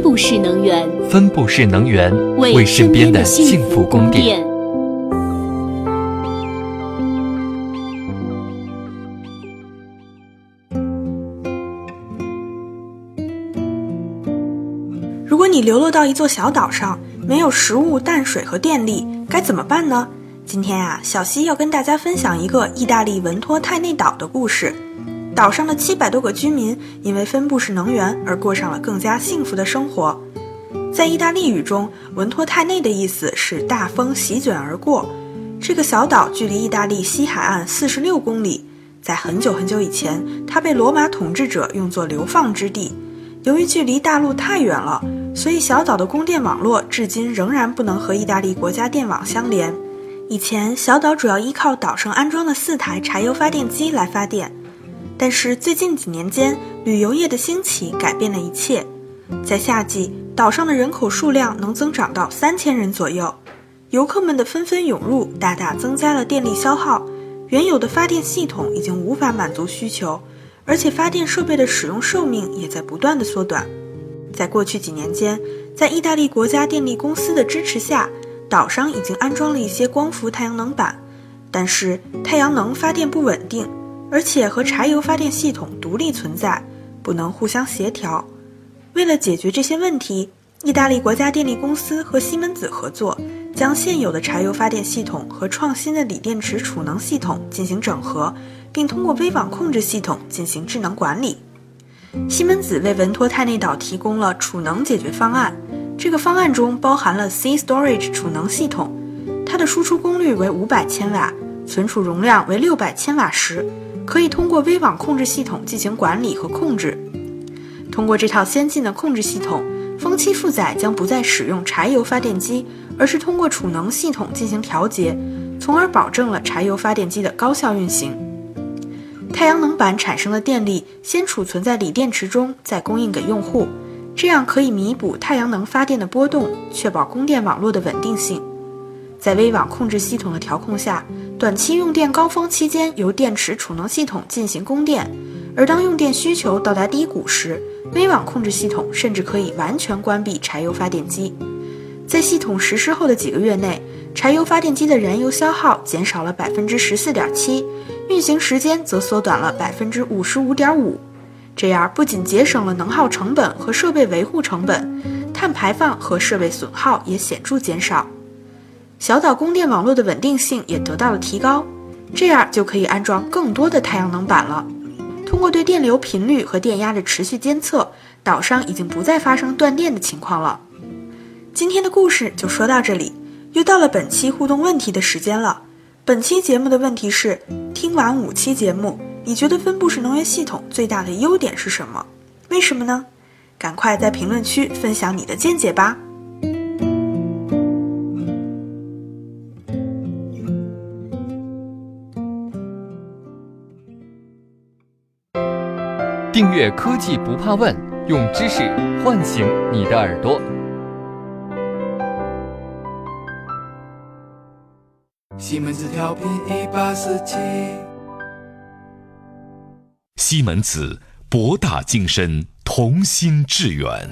分布式能源，分布式能源为身边的幸福供电。如果你流落到一座小岛上，没有食物、淡水和电力，该怎么办呢？今天啊，小溪要跟大家分享一个意大利文托泰内岛的故事。岛上的七百多个居民因为分布式能源而过上了更加幸福的生活。在意大利语中，文托泰内的意思是大风席卷而过。这个小岛距离意大利西海岸四十六公里，在很久很久以前，它被罗马统治者用作流放之地。由于距离大陆太远了，所以小岛的供电网络至今仍然不能和意大利国家电网相连。以前，小岛主要依靠岛上安装的四台柴油发电机来发电。但是最近几年间，旅游业的兴起改变了一切。在夏季，岛上的人口数量能增长到三千人左右，游客们的纷纷涌入，大大增加了电力消耗。原有的发电系统已经无法满足需求，而且发电设备的使用寿命也在不断的缩短。在过去几年间，在意大利国家电力公司的支持下，岛上已经安装了一些光伏太阳能板，但是太阳能发电不稳定。而且和柴油发电系统独立存在，不能互相协调。为了解决这些问题，意大利国家电力公司和西门子合作，将现有的柴油发电系统和创新的锂电池储能系统进行整合，并通过微网控制系统进行智能管理。西门子为文托泰内岛提供了储能解决方案，这个方案中包含了 C Storage 储能系统，它的输出功率为五百千瓦，存储容量为六百千瓦时。可以通过微网控制系统进行管理和控制。通过这套先进的控制系统，风期负载将不再使用柴油发电机，而是通过储能系统进行调节，从而保证了柴油发电机的高效运行。太阳能板产生的电力先储存在锂电池中，再供应给用户，这样可以弥补太阳能发电的波动，确保供电网络的稳定性。在微网控制系统的调控下，短期用电高峰期间由电池储能系统进行供电，而当用电需求到达低谷时，微网控制系统甚至可以完全关闭柴油发电机。在系统实施后的几个月内，柴油发电机的燃油消耗减少了百分之十四点七，运行时间则缩短了百分之五十五点五。这样不仅节省了能耗成本和设备维护成本，碳排放和设备损耗也显著减少。小岛供电网络的稳定性也得到了提高，这样就可以安装更多的太阳能板了。通过对电流频率和电压的持续监测，岛上已经不再发生断电的情况了。今天的故事就说到这里，又到了本期互动问题的时间了。本期节目的问题是：听完五期节目，你觉得分布式能源系统最大的优点是什么？为什么呢？赶快在评论区分享你的见解吧。订阅科技不怕问，用知识唤醒你的耳朵。西门子调频一八四七。西门子博大精深，同心致远。